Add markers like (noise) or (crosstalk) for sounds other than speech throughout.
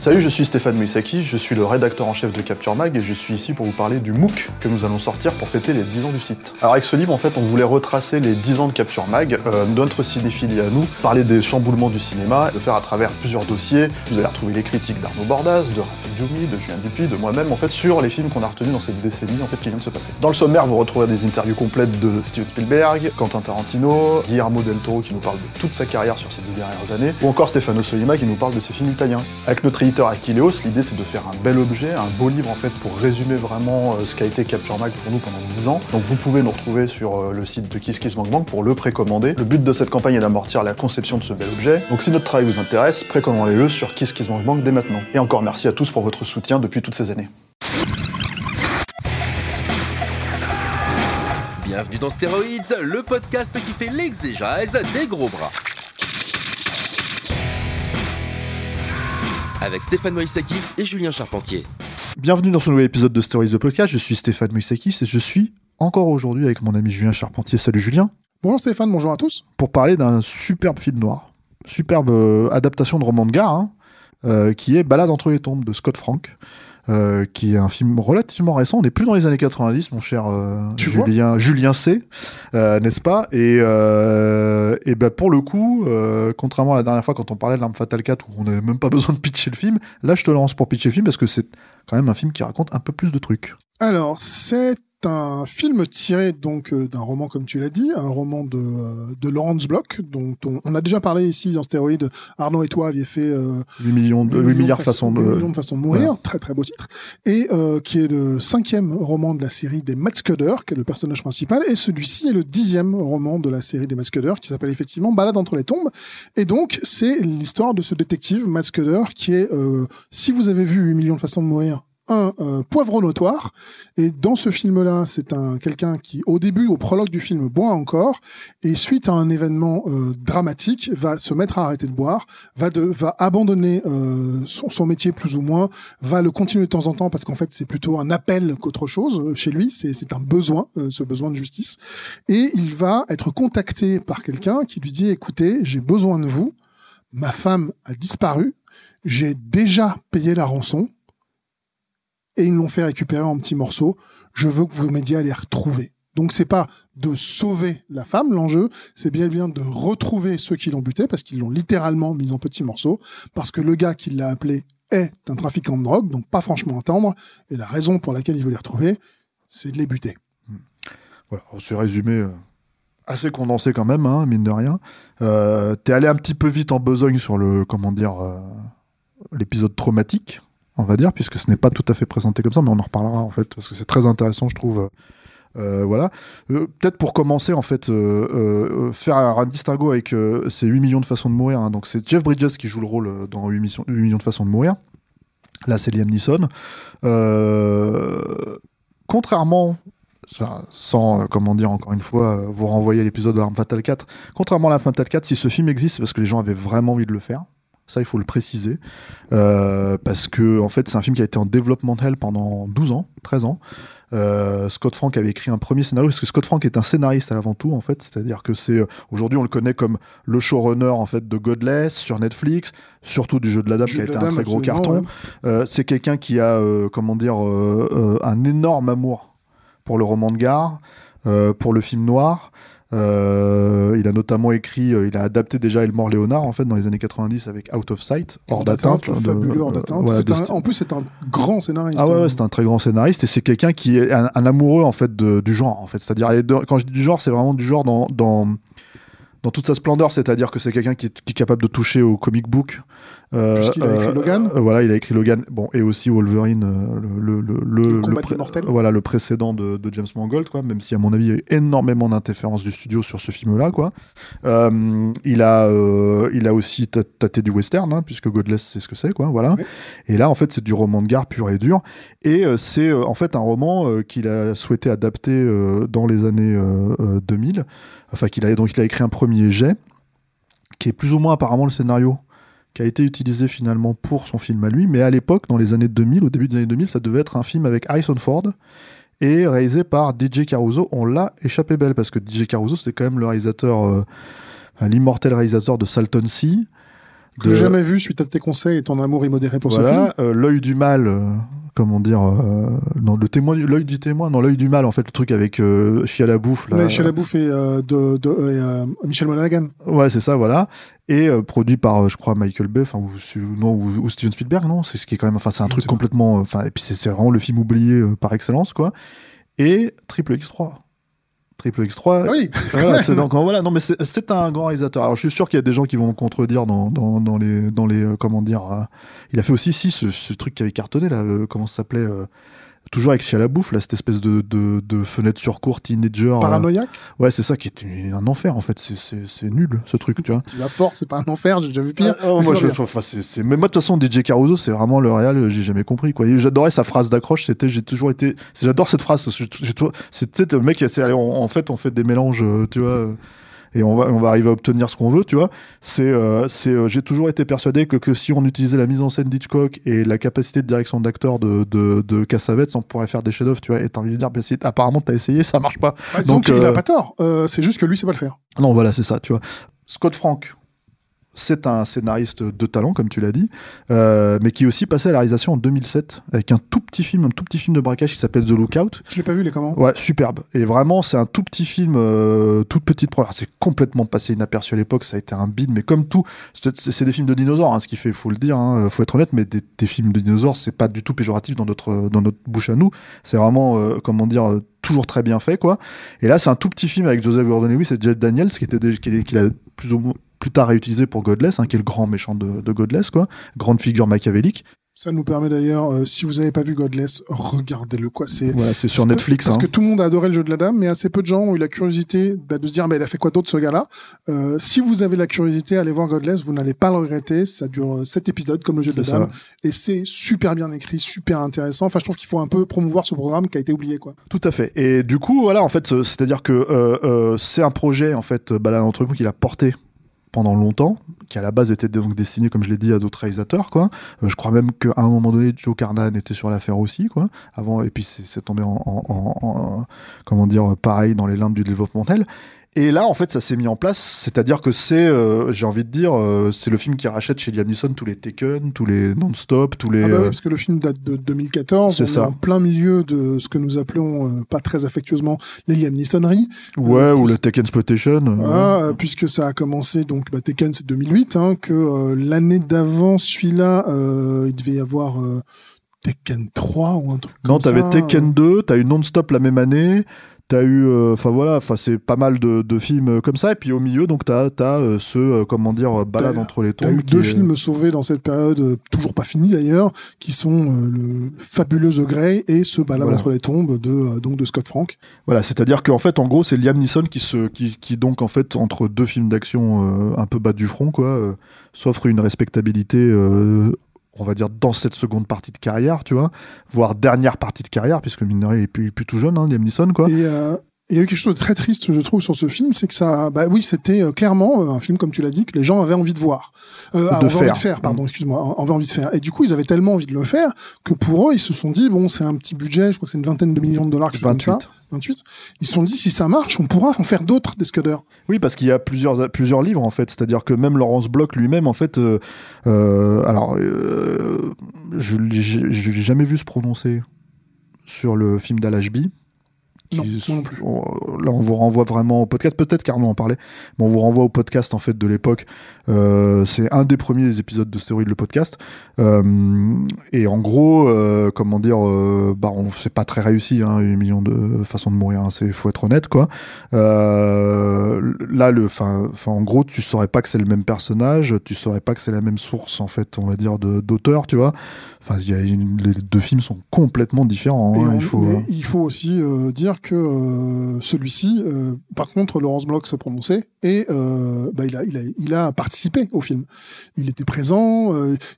Salut, je suis Stéphane Moïsaki, je suis le rédacteur en chef de Capture Mag et je suis ici pour vous parler du MOOC que nous allons sortir pour fêter les 10 ans du site. Alors avec ce livre, en fait, on voulait retracer les 10 ans de Capture Mag, euh, notre cinéphilie à nous, parler des chamboulements du cinéma, le faire à travers plusieurs dossiers. Vous allez retrouver les critiques d'Arnaud Bordas, de Rafik Djoumi, de Julien Dupuis, de moi-même, en fait, sur les films qu'on a retenus dans cette décennie, en fait, qui vient de se passer. Dans le sommaire, vous retrouverez des interviews complètes de Steven Spielberg, Quentin Tarantino, Guillermo del Toro qui nous parle de toute sa carrière sur ces dix dernières années, ou encore Stefano Sollima qui nous parle de ses films italiens. Avec l'idée c'est de faire un bel objet, un beau livre en fait pour résumer vraiment euh, ce qu'a été Capture Mag pour nous pendant 10 ans. Donc vous pouvez nous retrouver sur euh, le site de Kiss Kiss Bang Bang pour le précommander. Le but de cette campagne est d'amortir la conception de ce bel objet. Donc si notre travail vous intéresse, précommandez-le sur Kiss Kiss Bang Bang dès maintenant. Et encore merci à tous pour votre soutien depuis toutes ces années. Bienvenue dans Stéroïdes, le podcast qui fait l'exégèse des gros bras. Avec Stéphane Moïsakis et Julien Charpentier. Bienvenue dans ce nouvel épisode de Stories the Podcast, je suis Stéphane Moïsakis et je suis encore aujourd'hui avec mon ami Julien Charpentier. Salut Julien. Bonjour Stéphane, bonjour à tous. Pour parler d'un superbe film noir, superbe euh, adaptation de roman de gare, hein, euh, qui est Balade entre les tombes de Scott Frank. Euh, qui est un film relativement récent. On n'est plus dans les années 90, mon cher euh, Tu vois Julien, Julien C, euh, n'est-ce pas? Et, et ben pour le coup, contrairement à la dernière fois quand on parlait de L'Arme Fatale 4 où on n'avait même pas (laughs) besoin de pitcher le film, là je te lance pour pitcher le film parce que c'est quand même un film qui raconte un peu plus de trucs. Alors, c'est un film tiré donc euh, d'un roman, comme tu l'as dit, un roman de, euh, de Lawrence Bloch, dont on, on a déjà parlé ici dans Stéroïde. Arnaud et toi aviez fait euh, 8 millions de, 8 milliards de façons de... 8 millions de façons de mourir, très très beau titre, et euh, qui est le cinquième roman de la série des Matt Scudder, qui est le personnage principal, et celui-ci est le dixième roman de la série des Matt Scudder, qui s'appelle effectivement Balade entre les tombes, et donc c'est l'histoire de ce détective Matt Scudder, qui est, euh, si vous avez vu 8 millions de façons de mourir, un euh, poivre notoire. Et dans ce film-là, c'est un quelqu'un qui, au début, au prologue du film, boit encore, et suite à un événement euh, dramatique, va se mettre à arrêter de boire, va de, va abandonner euh, son, son métier plus ou moins, va le continuer de temps en temps parce qu'en fait, c'est plutôt un appel qu'autre chose euh, chez lui. C'est c'est un besoin, euh, ce besoin de justice. Et il va être contacté par quelqu'un qui lui dit "Écoutez, j'ai besoin de vous. Ma femme a disparu. J'ai déjà payé la rançon." Et ils l'ont fait récupérer en petits morceaux. Je veux que vous m'aidiez à les retrouver. Donc c'est pas de sauver la femme l'enjeu, c'est bien bien de retrouver ceux qui l'ont buté parce qu'ils l'ont littéralement mis en petits morceaux parce que le gars qui l'a appelé est un trafiquant de drogue, donc pas franchement à. Et la raison pour laquelle il veut les retrouver, c'est de les buter. Voilà, on résumé euh, assez condensé quand même, hein, mine de rien. Euh, T'es allé un petit peu vite en besogne sur le, comment dire, euh, l'épisode traumatique, on va dire, puisque ce n'est pas tout à fait présenté comme ça, mais on en reparlera en fait, parce que c'est très intéressant, je trouve. Euh, voilà. Euh, Peut-être pour commencer, en fait, euh, euh, faire un distinguo avec euh, ces 8 millions de façons de mourir. hein. Donc, c'est Jeff Bridges qui joue le rôle euh, dans 8, missions- 8 millions de façons de mourir. Là, c'est Liam Neeson. Euh, contrairement, sans, euh, comment dire, encore une fois, euh, vous renvoyer à l'épisode de Arme Fatale 4, contrairement à la Fatale 4, si ce film existe, c'est parce que les gens avaient vraiment envie de le faire. Ça, il faut le préciser. Euh, parce que, en fait, c'est un film qui a été en développement hell pendant 12 ans, 13 ans. Euh, Scott Frank avait écrit un premier scénario, parce que Scott Frank est un scénariste avant tout, en fait. C'est-à-dire que c'est, euh, aujourd'hui, on le connaît comme le showrunner, en fait, de Godless sur Netflix, surtout du jeu de la dame, qui a été un très gros carton. ouais. Euh, c'est quelqu'un qui a, euh, comment dire, un énorme amour pour le roman de gare, pour le film noir. Euh, il a notamment écrit, euh, il a adapté déjà Elmore Léonard en fait dans les années 90 avec Out of Sight, hors d'atteinte. de- fabuleux hors euh, d'atteinte. voilà, en plus, c'est un grand scénariste. ah ouais, hein. ouais, c'est un très grand scénariste et c'est quelqu'un qui est un, un amoureux en fait de- du genre en fait. C'est-à-dire quand je dis du genre, c'est vraiment du genre dans, dans dans toute sa splendeur, c'est-à-dire que c'est quelqu'un qui est capable de toucher au comic book. Euh, Puisqu'il a écrit Logan. euh, voilà, il a écrit Logan. Bon, et aussi Wolverine, euh, le, le, le, Le pré-. Voilà, le précédent de, de James Mangold, quoi. Même si, à mon avis, il y a eu énormément d'interférences du studio sur ce film-là, quoi. Euh, il, a, euh, il a aussi tâté du western, hein, puisque Godless, c'est ce que c'est, quoi. Voilà. Ouais. Et là, en fait, c'est du roman de gare pur et dur. Et euh, c'est euh, en fait un roman euh, qu'il a souhaité adapter euh, dans les années euh, euh, 2000. Enfin, qu'il a, donc il a écrit un premier jet, qui est plus ou moins apparemment le scénario qui a été utilisé finalement pour son film à lui. Mais à l'époque, dans les années 2000, au début des années 2000, ça devait être un film avec Harrison Ford et réalisé par DJ Caruso. On l'a échappé belle parce que DJ Caruso, c'est quand même le réalisateur, euh, l'immortel réalisateur de Salton Sea. Que j'ai jamais vu suite à tes conseils et ton amour immodéré pour ce film. Euh, l'œil du mal, euh, comment dire, euh, non, le témoin, l'œil du témoin, non, l'œil du mal, en fait, le truc avec euh, Chia la bouffe. là. Chez la bouffe et, euh, de, de- et, euh, Michel Monaghan. Ouais, c'est ça, voilà. Et produit par, je crois, Michael Bay, enfin, ou, non, ou, ou Steven Spielberg, non, c'est ce qui est quand même, enfin, c'est un truc complètement, enfin, et puis c'est vraiment le film oublié par excellence, quoi. Et Triple X3. Triple X3. Ah oui, (laughs) Voilà, (laughs) donc, voilà, non, mais c'est- c'est un grand réalisateur. Alors, je suis sûr qu'il y a des gens qui vont me contredire dans, dans, dans les, dans les, euh, comment dire. euh, il a fait aussi, si, ce, ce truc qui avait cartonné, là, euh, comment ça s'appelait euh, Toujours avec Chia la bouffe, là, cette espèce de, de, de fenêtre sur court teenager. euh, paranoïaque. ouais, c'est ça qui est un enfer, en fait. C'est- C'est c'est nul, ce truc, tu vois. Tu vas fort, c'est pas un enfer, j'ai déjà vu pire. Ah, oh, mais moi, je, c'est- c'est- mais moi, de toute façon, DJ Caruso, c'est vraiment le euh, j'ai jamais compris. quoi. J'adorais sa phrase d'accroche, c'était j'ai toujours été. J'adore cette phrase. C'est le mec, c'est, allez, on- en fait, on fait des mélanges, euh, tu vois. Euh, Et on va, on va arriver à obtenir ce qu'on veut, tu vois. C'est, euh, c'est, euh, j'ai toujours été persuadé que, que si on utilisait la mise en scène d'Hitchcock et la capacité de direction d'acteur de, de, de Cassavetes, on pourrait faire des chefs-d'œuvre, tu vois. Et t'as envie de dire, bah, si- apparemment, t'as essayé, ça marche pas. Bah, donc, euh, a pas tort. Euh, c'est juste que lui, sait pas le faire. Non, voilà, c'est ça, tu vois. Scott Frank, c'est un scénariste de talent, comme tu l'as dit, euh, mais qui est aussi passé à la réalisation en 2007 avec un tout petit film, un tout petit film de braquage qui s'appelle The Lookout. Je l'ai pas vu, les comment? Ouais, superbe. Et vraiment, c'est un tout petit film, euh, toute petite première. C'est complètement passé inaperçu à l'époque. Ça a été un bide, mais comme tout, c'est des films de dinosaures, hein, ce qui fait, faut le dire, hein, faut être honnête, mais des, des films de dinosaures, c'est pas du tout péjoratif dans notre dans notre bouche à nous. C'est vraiment, euh, comment dire, euh, toujours très bien fait, quoi. Et là, c'est un tout petit film avec Joseph Gordon-Lewis et Jed Daniels, qui était déjà- qui qu'il a plus ou moins plus tard réutilisé pour Godless, hein, qui est le grand méchant de, de Godless, quoi. Grande figure machiavélique. Ça nous permet d'ailleurs, euh, si vous n'avez pas vu Godless, regardez-le. quoi. C'est Voilà, c'est sur Netflix. Parce hein. que tout le monde a adoré le jeu de la dame, mais assez peu de gens ont eu la curiosité bah, de se dire, mais il a fait quoi d'autre ce gars-là Euh, Si vous avez la curiosité, allez voir Godless, vous n'allez pas le regretter. Ça dure 7 épisodes comme le jeu de la ça. dame, et c'est super bien écrit, super intéressant. Enfin, je trouve qu'il faut un peu promouvoir ce programme qui a été oublié. quoi. Tout à fait. Et du coup, voilà, en fait, euh, c'est-à-dire que euh, euh, c'est un projet, en fait, euh, entre nous qu'il a porté pendant longtemps, qui à la base était donc destiné, comme je l'ai dit, à d'autres réalisateurs, quoi. Euh, je crois même qu'à un moment donné, Joe Carnahan était sur l'affaire aussi, quoi. Avant, et puis c'est tombé en, en- en- en- comment dire, pareil dans les limbes du développemental. Et là, en fait, ça s'est mis en place, c'est-à-dire que c'est, euh, j'ai envie de dire, euh, c'est le film qui rachète chez Liam Neeson tous les Taken, tous les Non-Stop, tous les. Ah bah oui, euh, parce que le film date de 2014, C'est ça. en plein milieu de ce que nous appelons, euh, pas très affectueusement, les Liam Neesonneries. ouais, euh, ou le Taken Exploitation. euh, Voilà, euh, puisque ça a commencé, donc bah, Tekken c'est 2008, hein, que l'année d'avant, celui-là, euh, il devait y avoir euh, Tekken 3 ou un truc Non, comme t'avais ça. Tekken 2, t'as eu Non-Stop la même année, t'as eu, euh, enfin voilà, enfin c'est pas mal de, de films euh, comme ça, et puis au milieu, donc t'as as, euh, ce, euh, comment dire, euh, balade T'as- entre les T'as tombes. eu qui deux est- films sauvés dans cette période, euh, toujours pas finis d'ailleurs, qui sont euh, le fabuleux The Grey et ce balade Voilà. entre les tombes de, euh, donc de Scott Frank. Voilà, c'est-à-dire qu'en fait, en gros, c'est Liam Neeson qui se, qui, qui donc en fait entre deux films d'action euh, un peu bas du front, quoi, euh, s'offre une respectabilité. euh, on va dire dans cette seconde partie de carrière, tu vois, voire dernière partie de carrière, puisque mine est plus, tout jeune, hein, Liam quoi. Euh, il y a eu quelque chose de très triste, je trouve, sur ce film, c'est que ça, bah oui, c'était euh, clairement euh, un film, comme tu l'as dit, que les gens avaient envie de voir. Euh, ah, De avaient envie faire. de faire, pardon, excuse-moi, en- avaient envie de faire. Et du coup, ils avaient tellement envie de le faire que pour eux, ils se sont dit, bon, c'est un petit budget, je crois que c'est une vingtaine de millions de dollars, comme 28. ça, 28. Ils se sont dit, si ça marche, on pourra en faire d'autres des Scudder. Oui, parce qu'il y a plusieurs, plusieurs livres en fait. C'est-à-dire que même Laurence Bloch lui-même, en fait, euh, euh, alors, je l'ai je l'ai jamais vu se prononcer sur le film d'Al Ashby, Non, qui- non plus. on- là, on vous renvoie vraiment au podcast. Peut-être qu'Arnaud en parlait, mais on vous renvoie au podcast en fait de l'époque. Euh, c'est un des premiers épisodes de Stéroïde, le podcast. Euh, et en gros, euh, comment dire, bah, on c'est pas très réussi, hein, 8 millions de façons de mourir. Hein, c'est faut être honnête, quoi. Là, le, enfin, en gros, tu saurais pas que c'est le même personnage, tu saurais pas que c'est la même source, en fait, on va dire, de- d'auteur, tu vois. Enfin, il y a une- les deux films sont complètement différents. Hein, on- il faut. mais il faut aussi euh, dire que euh, celui-ci, euh, par contre, Laurence Bloch s'est prononcé et euh, bah, il, a, il, a, il a participé au film. Il était présent,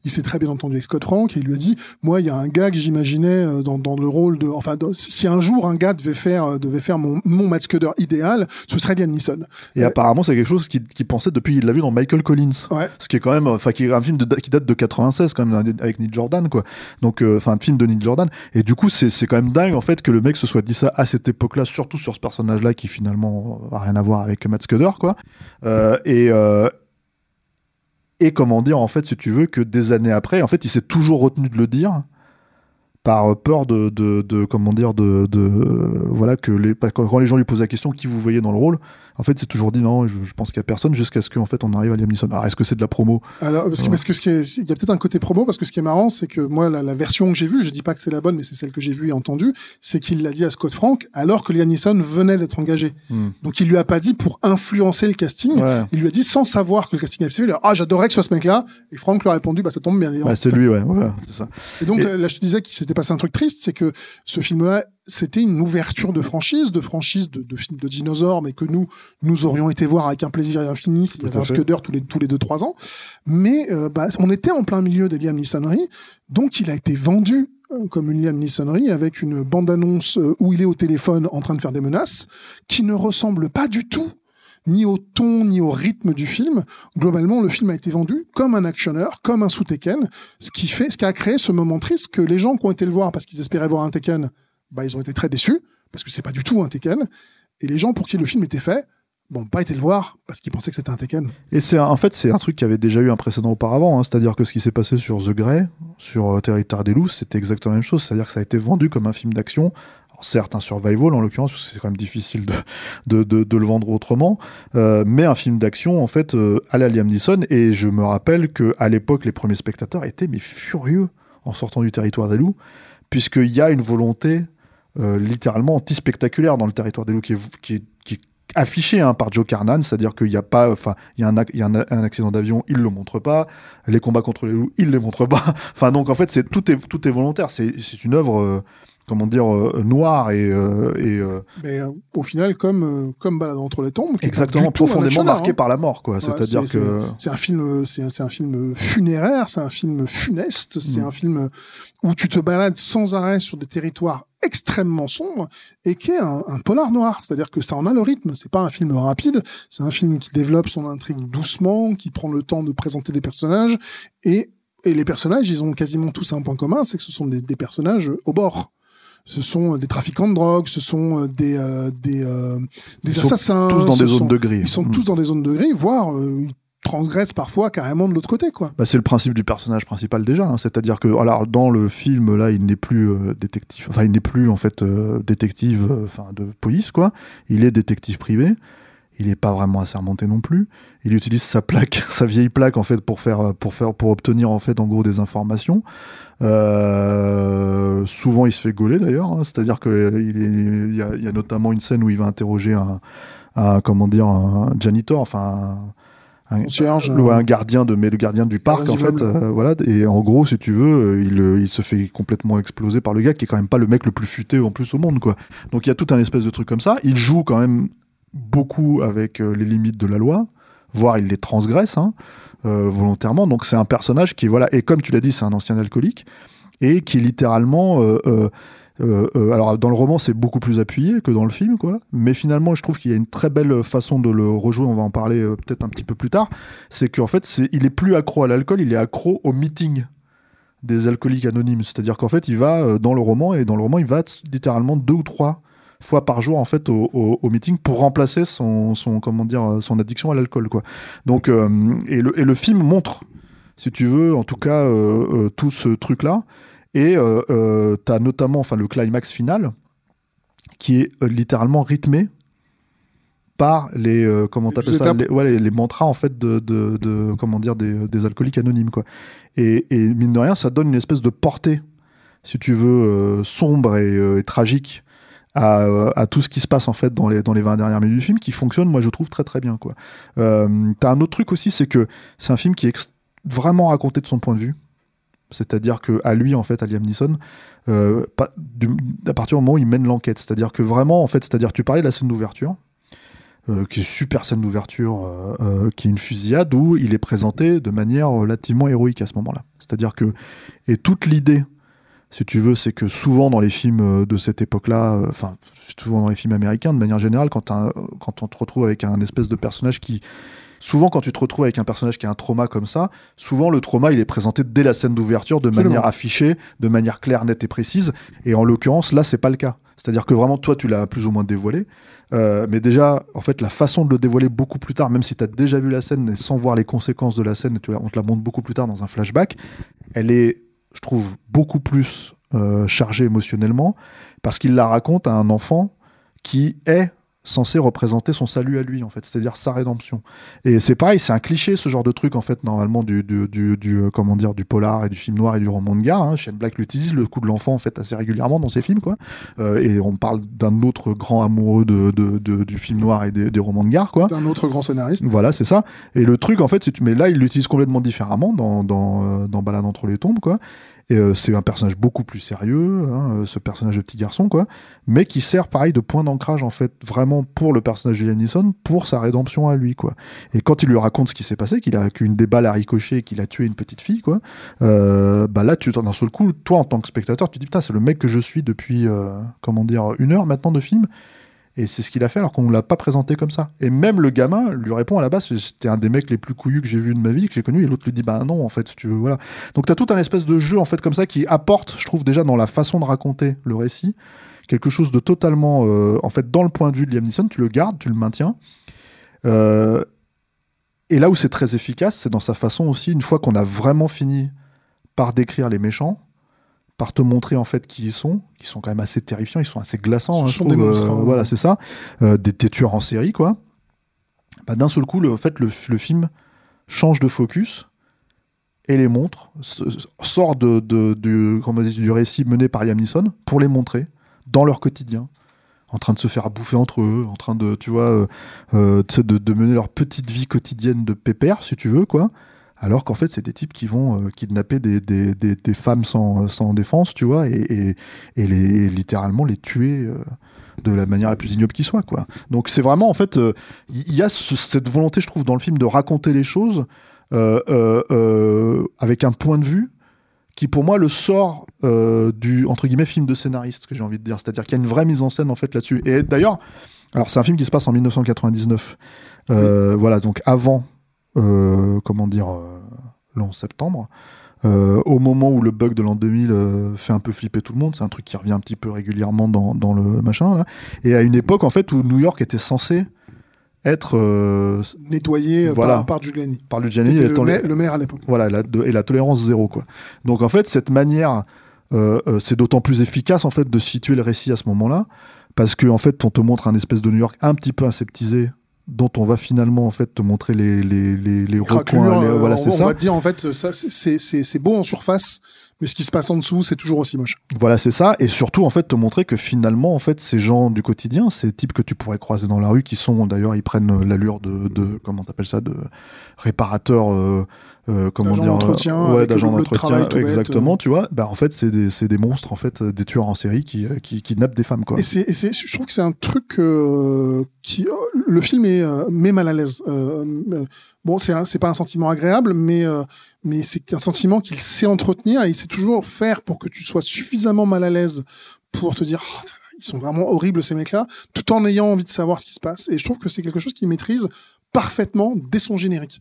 il s'est très bien entendu avec Scott Frank et il lui a dit Moi, il y a un gars que j'imaginais dans, dans le rôle de. Enfin, dans- si un jour un gars devait faire, devait faire mon, mon Matt Scudder idéal, ce serait Liam Neeson. Et apparemment, c'est quelque chose qu'il pensait depuis qu'il l'a vu dans Michael Collins. Ouais. Ce qui est quand même, enfin, qui est un film de- qui date de 96 quand même avec Neil Jordan, quoi. Donc, enfin, un film de Neil Jordan. Et du coup, c'est c'est quand même dingue en fait que le mec se soit dit ça à cette époque-là, surtout sur ce personnage-là qui finalement a rien à voir avec Matt Scudder, quoi. Euh, et euh, et comment dire en fait, si tu veux, que des années après, en fait, il s'est toujours retenu de le dire par peur de, de, de- comment dire de, de euh, voilà que les quand les gens lui posent la question qui vous voyez dans le rôle en fait c'est toujours dit non je, je pense qu'il y a personne jusqu'à ce qu'en fait on arrive à Liam Neeson. Alors est-ce que c'est de la promo? Alors, parce que, parce que ce qui est- il y a peut-être un côté promo, parce que ce qui est marrant, c'est que moi, la, la version que j'ai vue, je dis pas que c'est la bonne, mais c'est celle que j'ai vue et entendue, c'est qu'il l'a dit à Scott Frank alors que Liam Neeson venait d'être engagé. Donc il lui a pas dit pour influencer le casting, ouais. il lui a dit sans savoir que le casting avait fait, il a dit, ah j'adorerais que ce soit ce mec-là, et Frank lui a répondu, bah ça tombe bien. Bah, c'est lui ouais voilà c'est ça. Et donc Et- euh, là, je te disais qu'il s'était passé un truc triste, c'est que ce film-là, c'était une ouverture de franchise, de franchise de, de films de dinosaures, mais que nous, nous aurions été voir avec un plaisir infini s'il y avait un. Scudder tous les tous les deux trois ans. Mais euh, bah, on était en plein milieu des Liam Neesonneries, donc il a été vendu euh, comme une Liam Neesonnerie avec une bande-annonce euh, où il est au téléphone en train de faire des menaces, qui ne ressemble pas du tout ni au ton, ni au rythme du film. Globalement, le film a été vendu comme un actionneur, comme un sous Tekken, ce qui fait, ce qui a créé ce moment triste que les gens qui ont été le voir parce qu'ils espéraient voir un Tekken, bah, ils ont été très déçus, parce que c'est pas du tout un Tekken. Et les gens pour qui le film était fait, bon, pas été le voir parce qu'ils pensaient que c'était un Tekken. et c'est en fait c'est un truc qui avait déjà eu un précédent auparavant hein. c'est-à-dire que ce qui s'est passé sur The Grey sur euh, Territoire des loups c'était exactement la même chose c'est-à-dire que ça a été vendu comme un film d'action certes un survival en l'occurrence parce que c'est quand même difficile de, de, de, de le vendre autrement euh, mais un film d'action en fait euh, à la Liam Neeson et je me rappelle que à l'époque les premiers spectateurs étaient mais furieux en sortant du territoire des loups puisqu'il y a une volonté euh, littéralement anti-spectaculaire dans le territoire des loups qui est, affichée hein, par Joe Carnan, c'est-à-dire qu'il n'y a pas, enfin, il y a, un, accident d'avion, il le montre pas, les combats contre les loups, il les montre pas, (laughs) enfin donc en fait c'est tout est tout est volontaire, c'est c'est une œuvre euh, comment dire euh, noire et, euh, et euh, Mais au final, comme, comme Balade entre les tombes, qui exactement profondément marqué hein. par la mort quoi, Ouais, c'est-à-dire c'est- que C'est un film, c'est un, un film funéraire, c'est un film funeste, c'est Mm. un film où tu te balades sans arrêt sur des territoires extrêmement sombres et qui est un, un polar noir. C'est-à-dire que ça en a le rythme. C'est pas un film rapide, c'est un film qui développe son intrigue doucement, qui prend le temps de présenter des personnages et, et les personnages, ils ont quasiment tous un point commun, c'est que ce sont des, des personnages au bord. Ce sont euh, des trafiquants de drogue, ce sont euh, des, euh, des, des Ils sont assassins. tous dans des sont- zones de gris. ils sont Mm. tous dans des zones de gris, voire ils transgressent parfois carrément de l'autre côté, quoi. Bah, c'est le principe du personnage principal déjà, hein. c'est-à-dire que alors dans le film là, il n'est plus euh, détective, enfin il n'est plus en fait euh, détective, euh, enfin de police quoi. Il est détective privé. Il n'est pas vraiment assermenté non plus. Il utilise sa plaque, (laughs) sa vieille plaque en fait pour faire, pour faire, pour obtenir en fait en gros des informations. Euh, souvent il se fait gauler d'ailleurs, hein. c'est-à-dire que euh, il, y, a, il y a notamment une scène où il va interroger un, un comment dire un janitor, enfin un, Concierge, le- un- gardien de mais le gardien du parc en fait euh, voilà et en gros si tu veux euh, il, euh, il se fait complètement exploser par le gars qui est quand même pas le mec le plus futé en plus au monde quoi donc il y a tout un espèce de truc comme ça il joue quand même beaucoup avec euh, les limites de la loi voire il les transgresse hein, euh, volontairement. Donc c'est un personnage qui voilà et comme tu l'as dit c'est un ancien alcoolique et qui littéralement euh, alors dans le roman c'est beaucoup plus appuyé que dans le film quoi. Mais finalement je trouve qu'il y a une très belle façon de le rejouer. On va en parler peut-être un petit peu plus tard. C'est qu'en fait il est plus accro à l'alcool il est accro au meeting des alcooliques anonymes. C'est-à-dire qu'en fait il va dans le roman et dans le roman il va littéralement deux ou trois fois par jour en fait au, au- au meeting pour remplacer son, son comment dire son addiction à l'alcool quoi. Donc euh, et, le, et le film montre si tu veux en tout cas euh, euh, tout ce truc là et euh, t'as notamment enfin le climax final qui est littéralement rythmé par les euh, comment Les t'appelles ça étapes. les, ouais, les, les mantras en fait de, de, de- comment dire des, des alcooliques anonymes quoi. Et, et mine de rien ça donne une espèce de portée si tu veux euh, sombre et, euh, et tragique à, tout ce qui se passe en fait dans les dans les 20 dernières minutes du film qui fonctionne moi je trouve très très bien quoi. Euh, t'as un autre truc aussi c'est que c'est un film qui est vraiment raconté de son point de vue. C'est-à-dire que à lui en fait à Liam Neeson euh, à partir du moment où il mène l'enquête. C'est-à-dire que vraiment en fait c'est-à-dire tu parlais de la scène d'ouverture euh, qui est super scène d'ouverture, qui est une fusillade où il est présenté de manière relativement héroïque à ce moment-là. C'est-à-dire que, et toute l'idée, si tu veux, c'est que souvent dans les films euh, de cette époque-là, euh, enfin, souvent dans les films américains, de manière générale, quand, quand on te retrouve avec un espèce de personnage qui. Souvent, quand tu te retrouves avec un personnage qui a un trauma comme ça, souvent le trauma, il est présenté dès la scène d'ouverture, de Absolument. manière affichée, de manière claire, nette et précise. Et en l'occurrence, là, c'est pas le cas. C'est-à-dire que vraiment, toi, tu l'as plus ou moins dévoilé. Euh, mais déjà, en fait, la façon de le dévoiler beaucoup plus tard, même si tu as déjà vu la scène sans voir les conséquences de la scène, tu on te la montre beaucoup plus tard dans un flashback, elle est, je trouve, beaucoup plus euh, chargée émotionnellement parce qu'il la raconte à un enfant qui est censé représenter son salut à lui en fait c'est-à-dire sa rédemption et c'est pareil c'est un cliché ce genre de truc en fait normalement du, du, du, du, euh, comment dire du polar et du film noir et du roman de gare hein. Shane Black l'utilise le coup de l'enfant en fait assez régulièrement dans ses films quoi euh, et on parle d'un autre grand amoureux de, de- de- du film noir et des, des romans de gare, quoi. Un autre grand scénariste. Voilà, c'est ça. Et le truc, en fait, c'est mais là, il l'utilise complètement différemment dans, dans, euh, dans Balade entre les tombes, quoi. Et euh, c'est un personnage beaucoup plus sérieux, hein, euh, ce personnage de petit garçon, quoi, mais qui sert pareil de point d'ancrage, en fait, vraiment pour le personnage de Liam pour sa rédemption à lui, quoi. Et quand il lui raconte ce qui s'est passé, qu'il a qu'une des balles a ricoché et qu'il a tué une petite fille, quoi, euh, bah là, tu d'un seul coup, toi, en tant que spectateur, tu te dis, putain, c'est le mec que je suis depuis, euh, comment dire, une heure maintenant de film. Et c'est ce qu'il a fait alors qu'on ne l'a pas présenté comme ça. Et même le gamin lui répond à la base, c'était un des mecs les plus couillus que j'ai vu de ma vie, que j'ai connu, et l'autre lui dit, bah non, en fait, tu veux, voilà. Donc tu as tout un espèce de jeu, en fait, comme ça, qui apporte, je trouve, déjà dans la façon de raconter le récit, quelque chose de totalement, euh, en fait, dans le point de vue de Liam Neeson, tu le gardes, tu le maintiens. Euh, et là où c'est très efficace, c'est dans sa façon aussi, une fois qu'on a vraiment fini par décrire les méchants, par te montrer en fait qui ils sont, qui sont quand même assez terrifiants, ils sont assez glaçants. Ce hein, sont des monstres, euh, hein. voilà, c'est ça. Euh, des, des tueurs en série, quoi. Bah, D'un seul coup, le, en fait, le, le film change de focus et les montre, sort de, de- du, récit mené par Liam Neeson pour les montrer dans leur quotidien, en train de se faire bouffer entre eux, en train de, tu vois, euh, de mener leur petite vie quotidienne de pépère, si tu veux, quoi. Alors qu'en fait, c'est des types qui vont euh, kidnapper des, des, des- des femmes sans, sans défense, tu vois, et, et, et les, littéralement les tuer euh, de la manière la plus ignoble qui soit, quoi. Donc c'est vraiment, en fait, euh, il y a ce- cette volonté, je trouve, dans le film de raconter les choses avec un point de vue qui, pour moi, le sort du, entre guillemets, film de scénariste, que j'ai envie de dire. C'est-à-dire qu'il y a une vraie mise en scène, en fait, là-dessus. Et d'ailleurs, alors c'est un film qui se passe en 1999. Euh, Voilà, donc avant, comment dire, euh, le 11 septembre. Euh, au moment où le bug de l'an 2000 euh, fait un peu flipper tout le monde, c'est un truc qui revient un petit peu régulièrement dans, dans le machin là, et à une époque en fait où New York était censé être euh, Nettoyé euh, Voilà. par, par Giuliani. par étant le, les- ma- le maire à l'époque. voilà, la, de- et la tolérance zéro, quoi. Donc, en fait, cette manière, euh, euh, c'est d'autant plus efficace, en fait, de situer le récit à ce moment-là, parce que, en fait, on te montre un espèce de New York un petit peu aseptisé, dont on va finalement, en fait, te montrer les, les, les, les recoins, les- euh, voilà, on, c'est on ça. va te dire en fait, ça, c'est- c'est beau en surface, mais ce qui se passe en dessous, c'est toujours aussi moche. Voilà, c'est ça. Et surtout, en fait, te montrer que finalement, en fait, ces gens du quotidien, ces types que tu pourrais croiser dans la rue, qui sont, d'ailleurs, ils prennent euh, l'allure de, de comment t'appelles ça, de réparateurs, euh, euh, comment dire, d'entretien, euh, ouais, d'agents de d'entretien, travail tout bête, exactement, euh. tu vois. Bah, en fait, c'est des, monstres, en fait, euh, des tueurs en série qui, qui kidnappent des femmes, quoi. Et c'est, je trouve que c'est un truc euh, qui, le film est met mal à l'aise. Bon, c'est, c'est pas un sentiment agréable, mais mais c'est un sentiment qu'il sait entretenir et il sait toujours faire pour que tu sois suffisamment mal à l'aise pour te dire. Oh, ils sont vraiment horribles ces mecs-là, tout en ayant envie de savoir ce qui se passe. Et je trouve que c'est quelque chose qu'il maîtrise parfaitement dès son générique.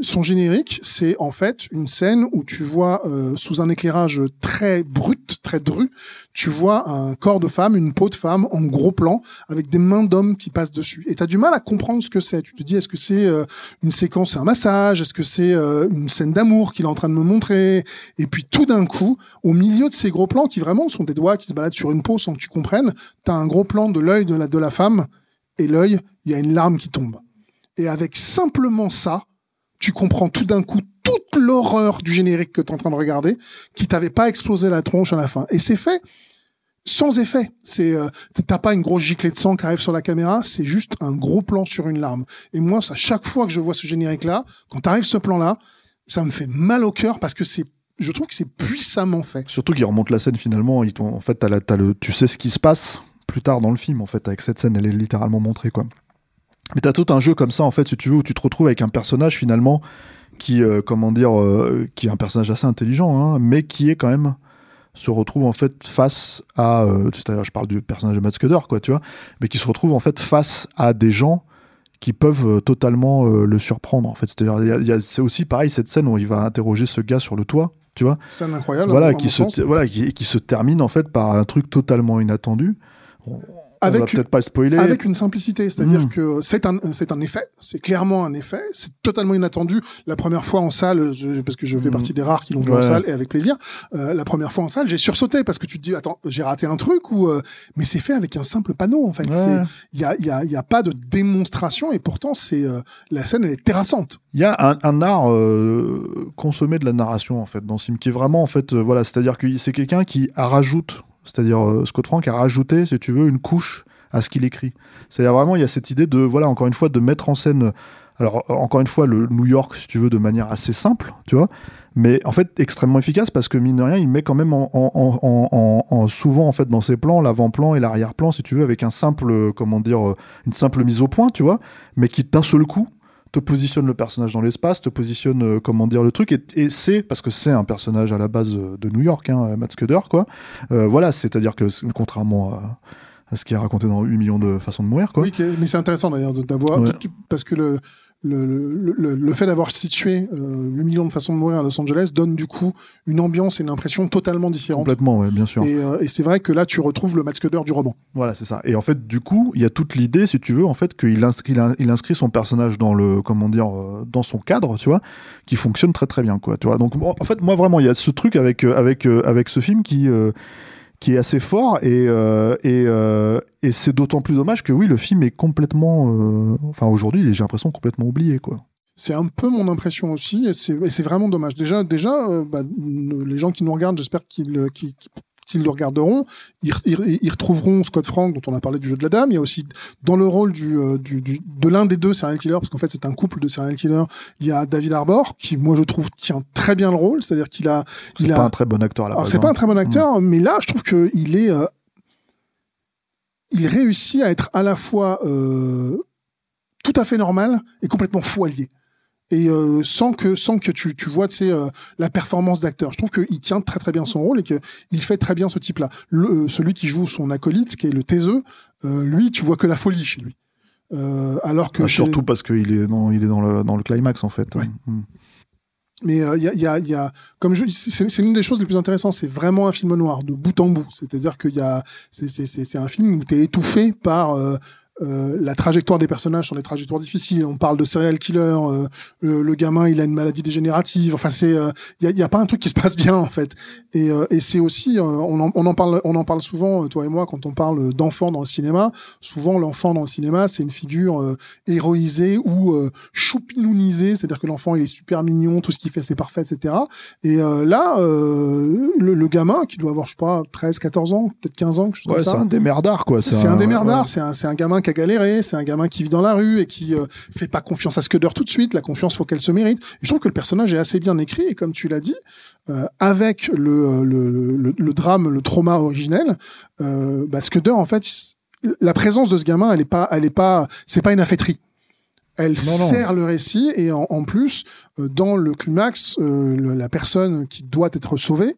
Son générique, c'est en fait une scène où tu vois, euh, sous un éclairage très brut, très dru, tu vois un corps de femme, une peau de femme en gros plan, avec des mains d'homme qui passent dessus. Et tu as du mal à comprendre ce que c'est. Tu te dis, est-ce que c'est euh, une séquence, un massage? Est-ce que c'est euh, une scène d'amour qu'il est en train de me montrer? Et puis tout d'un coup, au milieu de ces gros plans, qui vraiment sont des doigts qui se baladent sur une peau sans que tu comprennes, tu as un gros plan de l'œil de la, de la femme, et l'œil, il y a une larme qui tombe. Et avec simplement ça, tu comprends tout d'un coup toute l'horreur du générique que tu es en train de regarder, qui t'avait pas explosé la tronche à la fin. Et c'est fait sans effet. C'est euh, t'as pas une grosse giclée de sang qui arrive sur la caméra, c'est juste un gros plan sur une larme. Et moi, à chaque fois que je vois ce générique là, quand arrive ce plan là, ça me fait mal au cœur parce que c'est je trouve que c'est puissamment fait. Surtout qu'il remonte la scène finalement, ils en fait as le, tu sais ce qui se passe plus tard dans le film en fait avec cette scène, elle est littéralement montrée quoi. Mais t'as tout un jeu comme ça, en fait, si tu veux, où tu te retrouves avec un personnage finalement qui, euh, comment dire, euh, qui est un personnage assez intelligent, hein, mais qui est quand même se retrouve en fait face à, euh, c'est-à-dire, je parle du personnage de Matt Scudder, quoi, tu vois, mais qui se retrouve en fait face à des gens qui peuvent totalement le surprendre, en fait. C'est-à-dire, c'est aussi pareil cette scène où il va interroger ce gars sur le toit, tu vois. Scène incroyable. Voilà, qui se, voilà, qui, qui, se termine en fait par un truc totalement inattendu avec, peut-être pas spoiler. Avec une simplicité, c'est-à-dire hmm. que c'est un, c'est un effet, c'est clairement un effet, c'est totalement inattendu. La première fois en salle, parce que je fais hmm. partie des rares qui l'ont vu en salle et avec plaisir, euh, la première fois en salle, j'ai sursauté parce que tu te dis, attends, j'ai raté un truc ou, euh, mais c'est fait avec un simple panneau en fait. Il y a, y, a, y a pas de démonstration et pourtant c'est euh, la scène elle est terrassante. Il y a un, un art consommé de la narration en fait dans Sim qui est vraiment en fait voilà, c'est-à-dire que c'est quelqu'un qui rajoute c'est-à-dire, euh, Scott Frank a rajouté, si tu veux, une couche à ce qu'il écrit. C'est-à-dire vraiment, il y a cette idée de, voilà, encore une fois, de mettre en scène, alors encore une fois, le New York, si tu veux, de manière assez simple, tu vois, mais en fait extrêmement efficace parce que mine de rien, il met quand même en, souvent en fait dans ses plans l'avant-plan et l'arrière-plan, si tu veux, avec un simple, comment dire, une simple mise au point, tu vois, mais qui d'un seul coup te positionne le personnage dans l'espace, te positionne, euh, comment dire, le truc, et, c'est, parce que c'est un personnage à la base euh, de New York, hein, Matt Scudder, quoi. Euh, voilà, c'est-à-dire que, contrairement à, ce qui est raconté dans 8 millions de façons de mourir, quoi. Oui, mais c'est intéressant d'ailleurs d'avoir, parce que le, le, le, le, fait d'avoir situé euh, le million de façons de mourir à Los Angeles donne du coup une ambiance et une impression totalement différente. Complètement, ouais, bien sûr. Et, euh, et c'est vrai que là, tu retrouves le Matt Scudder du roman. Voilà, c'est ça. Et en fait, du coup, il y a toute l'idée, si tu veux, en fait, qu'il inscrit, il inscrit son personnage dans le, comment dire, euh, dans son cadre, tu vois, qui fonctionne très très bien, quoi. Tu vois. Donc, en fait, moi vraiment, il y a ce truc avec avec avec ce film qui qui est assez fort et, euh, euh, et c'est d'autant plus dommage que oui, le film est complètement, euh, enfin aujourd'hui, j'ai l'impression complètement oublié quoi. C'est un peu mon impression aussi, et c'est vraiment dommage. Déjà, déjà, bah, les gens qui nous regardent, j'espère qu'ils qu'ils le regarderont, ils, ils, retrouveront Scott Frank, dont on a parlé du jeu de la dame. Il y a aussi, dans le rôle du, euh, du, du de l'un des deux serial killers, parce qu'en fait c'est un couple de serial killers, il y a David Arbor, qui moi je trouve tient très bien le rôle, c'est-à-dire qu'il a... C'est pas un très bon acteur à la Alors c'est pas un très bon acteur, mm. mais là je trouve qu'il est... Euh, il réussit à être à la fois euh, tout à fait normal et complètement fou allié et euh, sans que sans que tu, tu vois tu euh, la performance d'acteur. Je trouve qu'il tient très très bien son rôle et qu'il fait très bien ce type-là. Euh, celui qui joue son acolyte, qui est le taiseux, lui, tu vois que la folie chez lui. alors que ah, surtout parce qu'il est dans il est dans le dans le climax en fait. Mm. Mais il y, a, y, a, y, a, comme je c'est l'une des choses les plus intéressantes. C'est vraiment un film noir de bout en bout. C'est-à-dire qu'il y a, c'est un film où tu es étouffé par euh, la trajectoire des personnages sont des trajectoires difficiles. On parle de serial killer, euh, le, gamin il a une maladie dégénérative. Enfin c'est, il euh, y, a, pas un truc qui se passe bien en fait. Et, et c'est aussi, on en, on, en, parle, on en parle souvent toi et moi quand on parle d'enfants dans le cinéma. Souvent l'enfant dans le cinéma c'est une figure héroïsée ou choupinounisée, c'est-à-dire que l'enfant il est super mignon, tout ce qu'il fait c'est parfait, etc. Et là le, le, gamin qui doit avoir je sais pas 13, 14 ans, peut-être 15 ans, ouais, c'est un démerdard quoi. C'est un, un démerdard, c'est un, un gamin qui a galéré, c'est un gamin qui vit dans la rue et qui euh, fait pas confiance à Scudder tout de suite. La confiance, faut qu'elle se mérite. je trouve que le personnage est assez bien écrit et comme tu l'as dit, euh, avec le, le, le, drame, le trauma originel, euh, bah, Scudder, en fait, la présence de ce gamin, elle est pas, elle est pas, c'est pas une affaîtrie. Elle sert le récit et en, en plus, euh, dans le climax, la personne qui doit être sauvée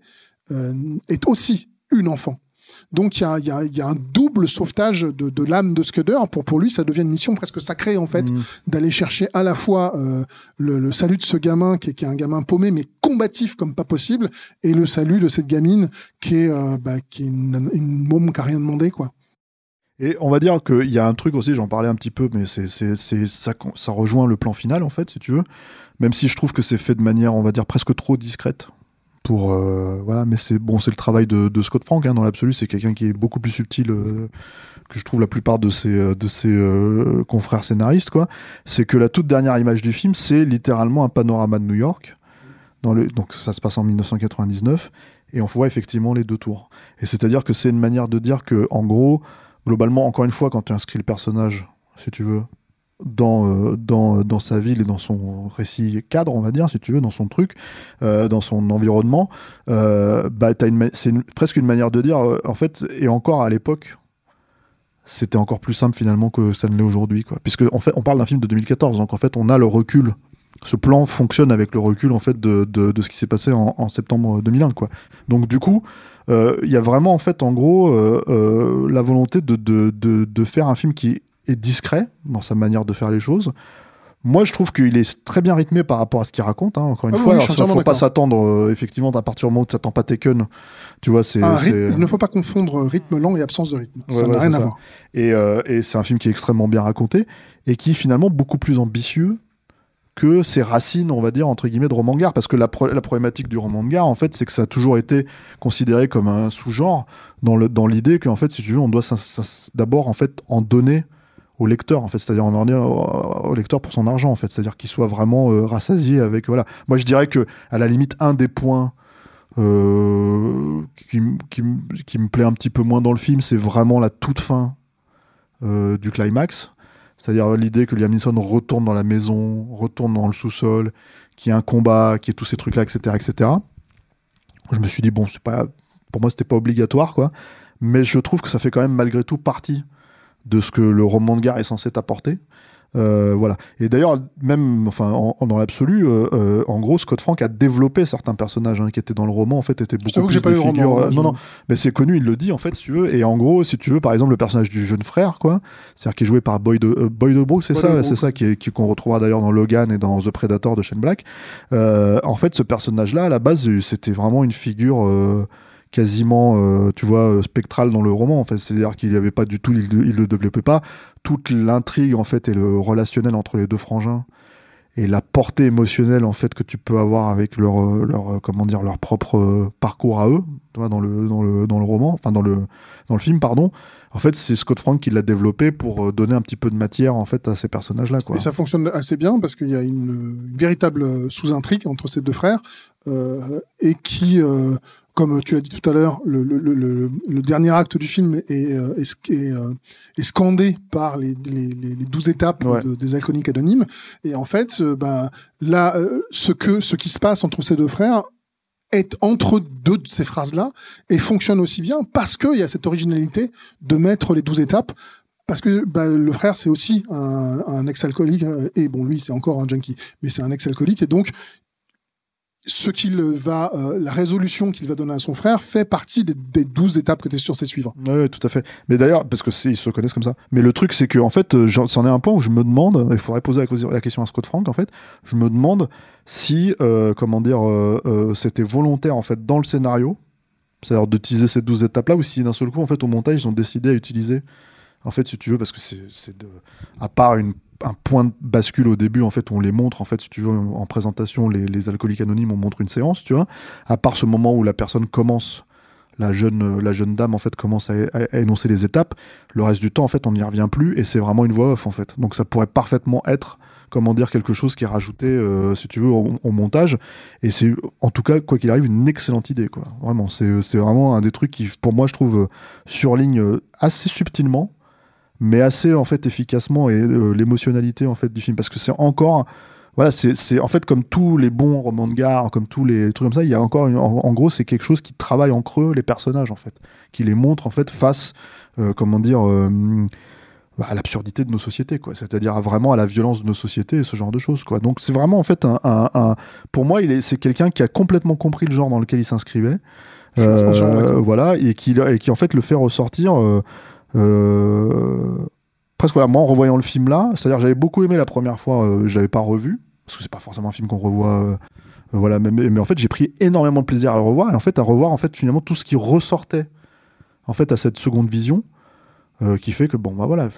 est aussi une enfant. Donc il y a, y, a, y a, un double sauvetage de, de l'âme de Scudder. Pour, pour lui, ça devient une mission presque sacrée en fait, Mm. d'aller chercher à la fois euh, le, le salut de ce gamin qui est, qui est un gamin paumé mais combatif comme pas possible, et le salut de cette gamine qui est, euh, bah, qui est une, une môme qui a rien demandé quoi. Et on va dire qu'il y a un truc aussi, j'en parlais un petit peu, mais c'est, c'est, c'est, ça, ça rejoint le plan final, en fait, si tu veux. Même si je trouve que c'est fait de manière, on va dire, presque trop discrète. Euh, voilà, mais c'est bon, c'est le travail de, Scott Frank, hein, dans l'absolu. C'est quelqu'un qui est beaucoup plus subtil euh, que je trouve la plupart de ses, euh, confrères scénaristes, quoi. C'est que la toute dernière image du film, c'est littéralement un panorama de New York. Dans le, donc ça se passe en 1999. Et on voit effectivement les deux tours. Et c'est-à-dire que c'est une manière de dire que, en gros, globalement, encore une fois, quand tu inscris le personnage, si tu veux, dans, euh, dans, dans sa ville et dans son récit cadre, on va dire, si tu veux, dans son truc, euh, dans son environnement, euh, bah, c'est presque une manière de dire, euh, en fait, et encore à l'époque, c'était encore plus simple finalement que ça ne l'est aujourd'hui. Puisque en fait, on parle d'un film de 2014, donc en fait, on a le recul. Ce plan fonctionne avec le recul en fait de, de, ce qui s'est passé en, septembre 2001, quoi. Donc du coup, euh, il y a vraiment en fait en gros euh, euh, la volonté de, de faire un film qui est discret dans sa manière de faire les choses. Moi, je trouve qu'il est très bien rythmé par rapport à ce qu'il raconte. hein, encore une Ah fois, oui, ça, entièrement faut pas s'attendre euh, effectivement à partir du moment où tu n'attends pas Taken. Tu vois, c'est il ne faut pas confondre rythme lent et absence de rythme. Ouais, ça ouais, n'a rien à ça. voir. et, euh, et c'est un film qui est extrêmement bien raconté et qui est finalement beaucoup plus ambitieux que ses racines, on va dire, entre guillemets, de roman de gare. Parce que la, pro- la problématique du roman de gare, en fait, c'est que ça a toujours été considéré comme un sous-genre dans le- dans l'idée qu'en fait, si tu veux, on doit d'abord, en fait, en donner au lecteur, en fait, c'est-à-dire en donner au, lecteur pour son argent, en fait, c'est-à-dire qu'il soit vraiment euh, rassasié avec, voilà. Moi, je dirais que, à la limite, un des points euh, qui, qui, me plaît un petit peu moins dans le film, c'est vraiment la toute fin euh, du climax. C'est-à-dire l'idée que Liam Neeson retourne dans la maison, retourne dans le sous-sol, qu'il y ait un combat, qu'il y ait tous ces trucs-là, etc., etc. Je me suis dit, bon, c'est pas, pour moi, c'était pas obligatoire, quoi. Mais je trouve que ça fait quand même malgré tout partie de ce que le roman de gare est censé t'apporter. Euh, voilà. Et d'ailleurs, même, enfin, en- en- dans l'absolu, euh, euh, en gros, Scott Frank a développé certains personnes hein, qui étaient dans le roman. En fait, étaient beaucoup que plus pas des roman, figures. hein, non, non, mais c'est connu, il le dit en fait, si tu veux. Et en gros, si tu veux, par exemple, le personnage du jeune frère, quoi, c'est-à-dire qui est joué par Boyd, Boyd Brooks, c'est ça, c'est ça qui qu'on retrouvera d'ailleurs dans Logan et dans The Predator de Shane Black. En fait, ce personnage-là, à la base, c'était vraiment une figure. Quasiment euh, tu vois euh, spectrale dans le roman en fait. C'est à dire qu'il n'y avait pas du tout il, le développait pas. Toute l'intrigue en fait et le relationnel entre les deux frangins. Et la portée émotionnelle en fait que tu peux avoir avec leur euh, leur euh, comment leur propre parcours à eux dans le dans le dans le roman enfin dans le dans le film pardon en fait c'est Scott Frank qui l'a développé pour euh, donner un petit peu de matière en fait à ces personnages là quoi Et ça fonctionne assez bien parce qu'il y a une, une véritable euh, sous-intrigue entre ces deux frères euh, et qui, euh, comme tu l'as dit tout à l'heure, le, le, le, le- le dernier acte du film est, est, sc- est, est scandé par les, 12 étapes Ouais. de- des alcooliques anonymes. Et en fait, ben, là, ce, que, ce qui se passe entre ces deux frères est entre deux de ces phrases-là et fonctionne aussi bien parce qu'il y a cette originalité de mettre les 12 étapes parce que bah, le frère, c'est aussi un, ex-alcoolique, euh, et bon, lui, c'est encore un junkie, mais c'est un ex-alcoolique, et donc, ce qu'il va, euh, la résolution qu'il va donner à son frère fait partie des, 12 étapes que tu es censé suivre. Ouais, tout à fait. Mais d'ailleurs, parce que ils se connaissent comme ça. Mais le truc, c'est que en fait, euh, c'en est un point où je me demande. Il faudrait poser la question à Scott Frank. En fait, je me demande si, euh, comment dire, euh, euh, c'était volontaire en fait dans le scénario, c'est-à-dire d'utiliser ces 12 étapes-là, ou si d'un seul coup, en fait, au montage, ils ont décidé à utiliser, en fait, si tu veux, parce que c'est, à part un point de bascule au début en fait on les montre en fait si tu veux en présentation les, les alcooliques anonymes on montre une séance tu vois à part ce moment où la personne commence la jeune, la jeune dame en fait commence à, à- à énoncer les étapes. Le reste du temps en fait on n'y revient plus et c'est vraiment une voix off en fait. Donc ça pourrait parfaitement être comment dire quelque chose qui est rajouté euh, si tu veux au, montage et c'est en tout cas quoi qu'il arrive une excellente idée quoi. Vraiment c'est c'est vraiment un des trucs qui pour moi je trouve euh, surligne euh, assez subtilement mais assez en fait efficacement et l'émotionnalité en fait du film parce que c'est encore voilà, c'est c'est- en fait comme tous les bons romans de gare, comme tous les trucs comme ça, il y a encore en, en gros c'est quelque chose qui travaille en creux les personnages en fait, qui les montre en fait face, euh, comment dire, euh, bah, à l'absurdité de nos sociétés quoi, c'est-à-dire à vraiment à la violence de nos sociétés et ce genre de choses quoi. Donc c'est vraiment en fait un, un- un- pour moi il est c'est quelqu'un qui a complètement compris le genre dans lequel il s'inscrivait. Euh, voilà, et qui, et qui en fait le fait ressortir. euh, euh, presque voilà, moi en revoyant le film là, c'est-à-dire j'avais beaucoup aimé la première fois, euh, je l'avais pas revu parce que c'est pas forcément un film qu'on revoit. euh, voilà, mais, mais- mais en fait j'ai pris énormément de plaisir à le revoir et en fait à revoir en fait finalement tout ce qui ressortait en fait à cette seconde vision. Euh, qui fait que bon bah voilà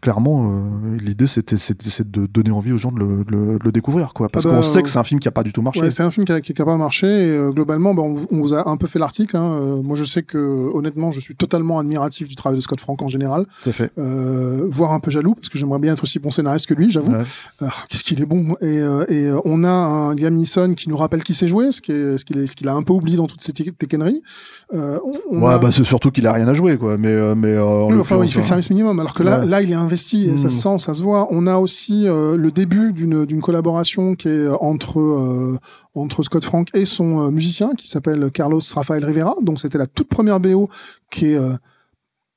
clairement euh, l'idée c'était c'était- c'est de donner envie aux gens de le, de le- de le découvrir quoi parce Ah bah, qu'on sait euh, que c'est un film qui a pas du tout marché Ouais, c'est un film qui, a, qui capable de marcher. Et, euh, globalement, bah, on, on vous a un peu fait l'article. hein. Euh, moi, je sais que, honnêtement, je suis totalement admiratif du travail de Scott Frank en général. tout à fait Euh, voire un peu jaloux, parce que j'aimerais bien être aussi bon scénariste que lui, j'avoue. Ouais. Ah, Qu'est-ce qu'il est bon. Et, euh, et on a un Liam Neeson qui nous rappelle qui sait jouer, ce qui est- ce qu'il est- ce qu'il a un peu oublié dans toutes ces on Ouais, a- bah c'est surtout qu'il a rien à jouer, quoi. Mais, mais en Oui, il fait le service minimum, alors que là, Ouais. là, il est investi, et ça Mm. se sent, ça se voit. On a aussi euh, le début d'une d'une collaboration qui est entre euh, entre Scott Frank et son euh, musicien, qui s'appelle Carlos Rafael Rivera. Donc, c'était la toute première BO qui est, euh,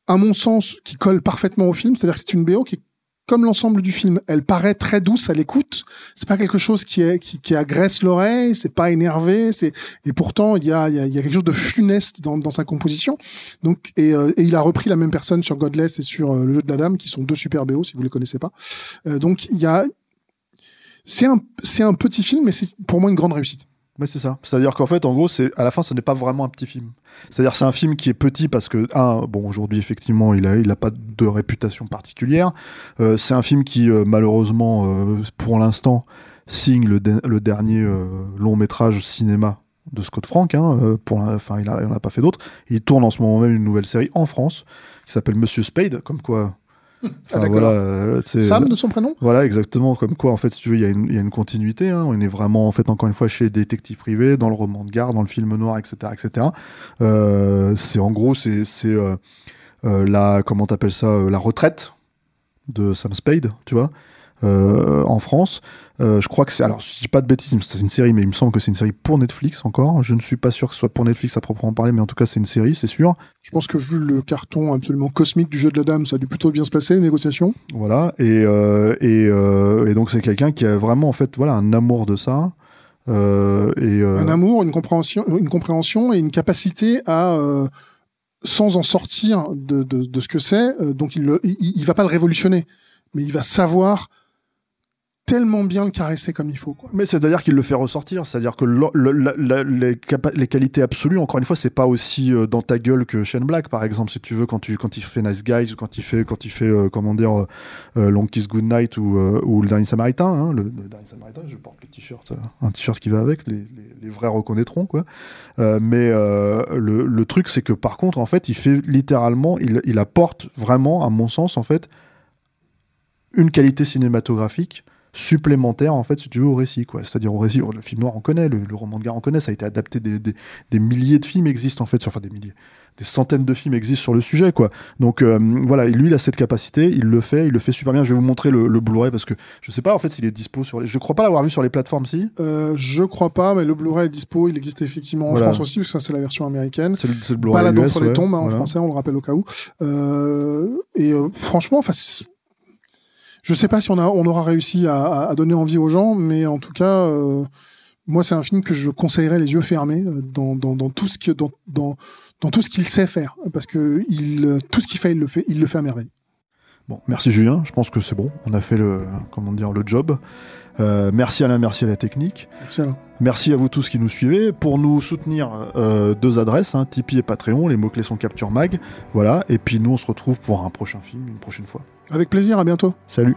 à mon sens, qui colle parfaitement au film. C'est-à-dire que c'est une BO qui est comme l'ensemble du film, elle paraît très douce à l'écoute. C'est pas quelque chose qui est qui, qui agresse l'oreille, c'est pas énervé, c'est et pourtant il y a y a, y a quelque chose de funeste dans, dans sa composition. Donc et, euh, et il a repris la même personne sur Godless et sur euh, le jeu de la dame, qui sont deux super BO si vous les connaissez pas. Euh, donc il y a c'est un c'est un petit film, mais c'est pour moi une grande réussite. Ouais, c'est ça. C'est-à-dire qu'en fait, en gros, c'est à la fin, ce n'est pas vraiment un petit film. C'est-à-dire, c'est un film qui est petit parce que, un, bon, aujourd'hui, effectivement, il a, il a pas de réputation particulière. Euh, c'est un film qui, euh, malheureusement, euh, pour l'instant, signe le, de- le dernier long métrage cinéma de Scott Frank. Hein, enfin, il n'en a, pas fait d'autres. Il tourne en ce moment même une nouvelle série en France qui s'appelle Monsieur Spade, comme quoi. Ah, enfin, d'accord. voilà, euh, Sam de son prénom? Voilà, exactement. Comme quoi, en fait, si tu veux, il y, a une- il y a une continuité. hein. On est vraiment, en fait, encore une fois, chez les détectives privés, dans le roman de gare, dans le film noir, etc., etc. Euh, c'est en gros, c'est euh, la, comment t'appelles ça, la retraite de Sam Spade, tu vois, euh, en France. Euh, je crois que c'est, alors, je dis pas de bêtises, c'est une série, mais il me semble que c'est une série pour Netflix encore. Je ne suis pas sûr que ce soit pour Netflix à proprement parler, mais en tout cas, c'est une série, c'est sûr. Je pense que vu le carton absolument cosmique du jeu de la dame, ça a dû plutôt bien se passer les négociations. Voilà, et, euh, et, et donc c'est quelqu'un qui a vraiment en fait voilà un amour de ça. Euh, et euh, un amour, une compréhension, une compréhension et une capacité à, euh, sans en sortir de, de, de ce que c'est, donc il, il va pas le révolutionner, mais il va savoir tellement bien le caresser comme il faut. Quoi. Mais c'est-à-dire qu'il le fait ressortir, c'est-à-dire que les, qualités absolues, encore une fois, c'est pas aussi euh, dans ta gueule que Shane Black, par exemple, si tu veux, quand, tu, quand il fait Nice Guys ou quand il fait, quand il fait euh, comment dire, euh, Long Kiss Goodnight ou, euh, ou Le Dernier Samaritain. hein, le, le Dernier Samaritain, je porte le t-shirt, un t-shirt qui va avec, les, vrais reconnaîtront, quoi. Mais le, le truc, c'est que par contre, en fait, il fait littéralement, il, il apporte vraiment, à mon sens, en fait, une qualité cinématographique supplémentaire en fait si tu veux au récit quoi c'est-à-dire au récit le film noir on connaît le, le roman de gare on connaît ça a été adapté des, des, des milliers de films existent en fait sur, enfin des milliers des centaines de films existent sur le sujet quoi donc euh, voilà lui il a cette capacité il le fait il le fait super bien je vais vous montrer le, le Blu-ray parce que je sais pas en fait s'il est dispo sur les je crois pas l'avoir vu sur les plateformes si? Euh, je crois pas, mais le Blu-ray est dispo, il existe effectivement en Voilà. France aussi, parce que ça c'est la version américaine. c'est le, le Blu-ray Balade US, entre les ouais, tombes hein, en français, on le rappelle au cas où. Euh, et euh, franchement, enfin, je sais pas si on, a, on aura réussi à, à- à donner envie aux gens, mais en tout cas, euh, moi, c'est un film que je conseillerais les yeux fermés euh, dans, dans, dans tout ce que dans, dans, dans tout ce qu'il sait faire, parce que il, tout ce qu'il fait, il le fait, il le fait à merveille. Bon, merci Julien, je pense que c'est bon, on a fait le, comment dire, le job. Euh, merci Alain, merci à la technique. Merci Alain. Merci à vous tous qui nous suivez. Pour nous soutenir, euh, deux adresses, hein, Tipeee et Patreon, les mots-clés sont Capture Mag. Voilà, et puis nous on se retrouve pour un prochain film, une prochaine fois. Avec plaisir, à bientôt. Salut